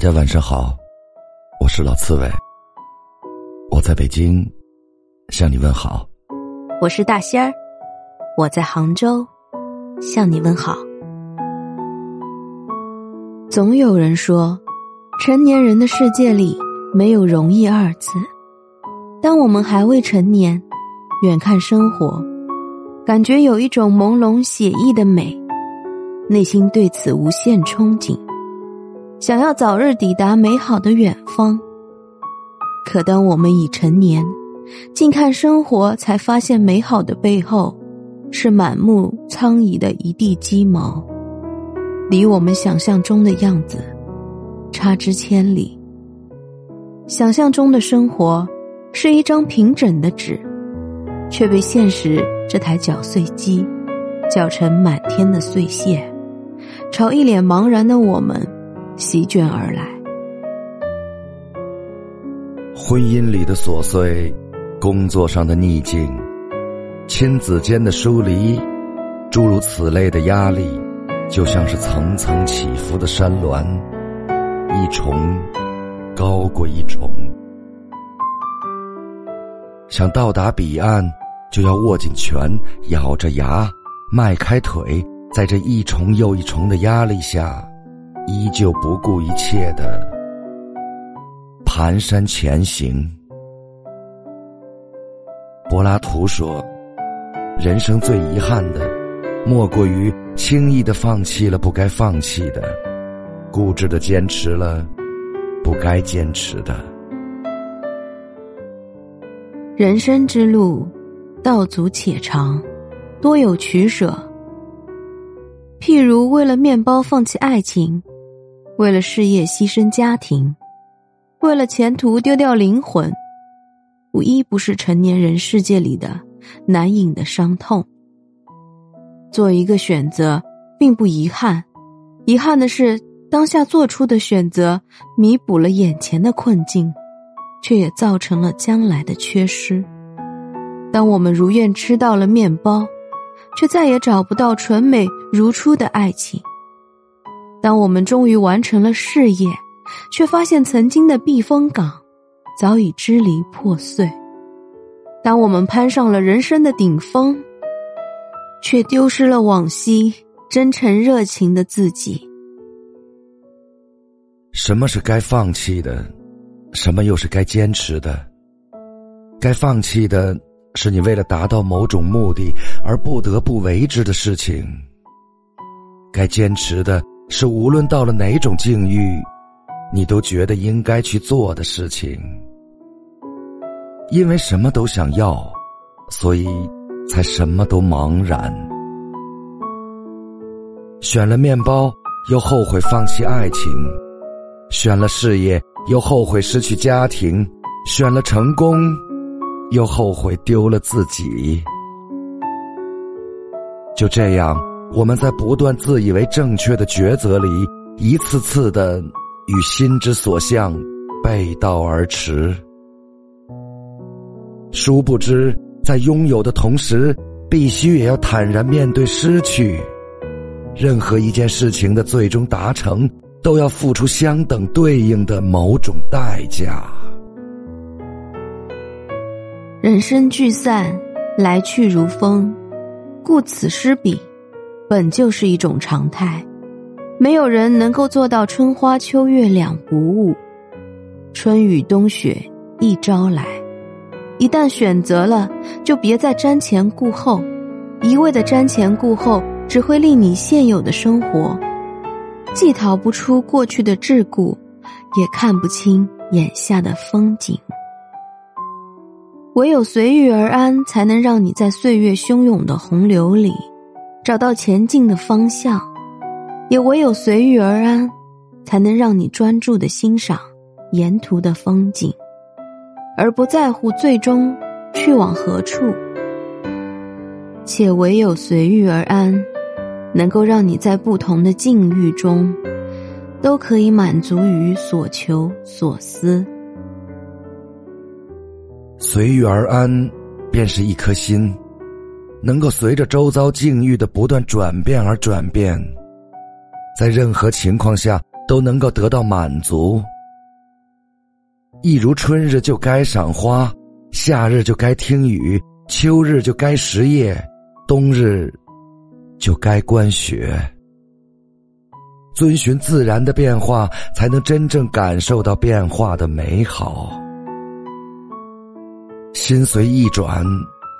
大家晚上好，我是老刺猬，我在北京向你问好。我是大仙儿，我在杭州向你问好。总有人说，成年人的世界里没有容易二字。当我们还未成年，远看生活，感觉有一种朦胧写意的美，内心对此无限憧憬。想要早日抵达美好的远方，可当我们已成年，近看生活，才发现美好的背后，是满目苍夷的一地鸡毛，离我们想象中的样子差之千里。想象中的生活是一张平整的纸，却被现实这台搅碎机搅成满天的碎屑，朝一脸茫然的我们。席卷而来，婚姻里的琐碎，工作上的逆境，亲子间的疏离，诸如此类的压力，就像是层层起伏的山峦，一重高过一重。想到达彼岸，就要握紧拳，咬着牙，迈开腿，在这一重又一重的压力下。依旧不顾一切的蹒跚前行。柏拉图说：“人生最遗憾的，莫过于轻易的放弃了不该放弃的，固执的坚持了不该坚持的。”人生之路，道阻且长，多有取舍。譬如为了面包放弃爱情。为了事业牺牲家庭，为了前途丢掉灵魂，无一不是成年人世界里的难隐的伤痛。做一个选择并不遗憾，遗憾的是当下做出的选择弥补了眼前的困境，却也造成了将来的缺失。当我们如愿吃到了面包，却再也找不到纯美如初的爱情。当我们终于完成了事业，却发现曾经的避风港早已支离破碎；当我们攀上了人生的顶峰，却丢失了往昔真诚热情的自己。什么是该放弃的？什么又是该坚持的？该放弃的是你为了达到某种目的而不得不为之的事情；该坚持的。是无论到了哪种境遇，你都觉得应该去做的事情。因为什么都想要，所以才什么都茫然。选了面包，又后悔放弃爱情；选了事业，又后悔失去家庭；选了成功，又后悔丢了自己。就这样。我们在不断自以为正确的抉择里，一次次的与心之所向背道而驰。殊不知，在拥有的同时，必须也要坦然面对失去。任何一件事情的最终达成，都要付出相等对应的某种代价。人生聚散，来去如风，故此失彼。本就是一种常态，没有人能够做到春花秋月两不误，春雨冬雪一朝来。一旦选择了，就别再瞻前顾后，一味的瞻前顾后，只会令你现有的生活既逃不出过去的桎梏，也看不清眼下的风景。唯有随遇而安，才能让你在岁月汹涌的洪流里。找到前进的方向，也唯有随遇而安，才能让你专注的欣赏沿途的风景，而不在乎最终去往何处。且唯有随遇而安，能够让你在不同的境遇中，都可以满足于所求所思。随遇而安，便是一颗心。能够随着周遭境遇的不断转变而转变，在任何情况下都能够得到满足。一如春日就该赏花，夏日就该听雨，秋日就该食叶，冬日就该观雪。遵循自然的变化，才能真正感受到变化的美好。心随意转，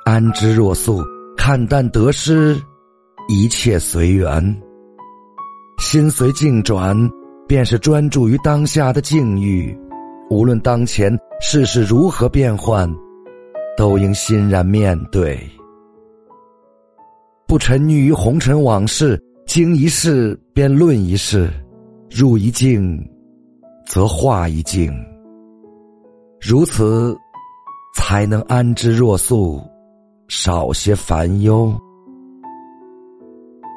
安之若素，看淡得失，一切随缘。心随境转，便是专注于当下的境遇。无论当前世事如何变幻，都应欣然面对，不沉溺于红尘往事。经一事便论一事，入一境，则化一境。如此，才能安之若素，少些烦忧。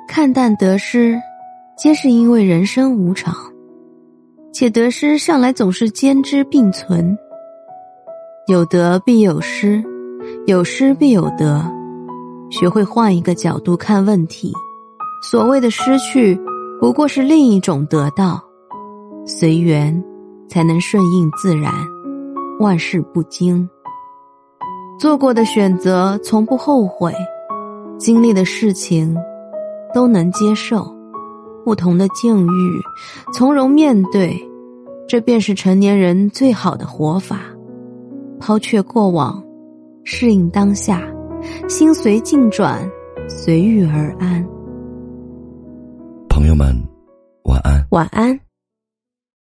看淡得失，皆是因为人生无常，且得失向来总是兼之并存。有得必有失，有失必有得。学会换一个角度看问题。所谓的失去，不过是另一种得到。随缘，才能顺应自然，万事不惊。做过的选择从不后悔，经历的事情都能接受。不同的境遇，从容面对，这便是成年人最好的活法。抛却过往，适应当下，心随境转，随遇而安。朋友们，晚安。晚安。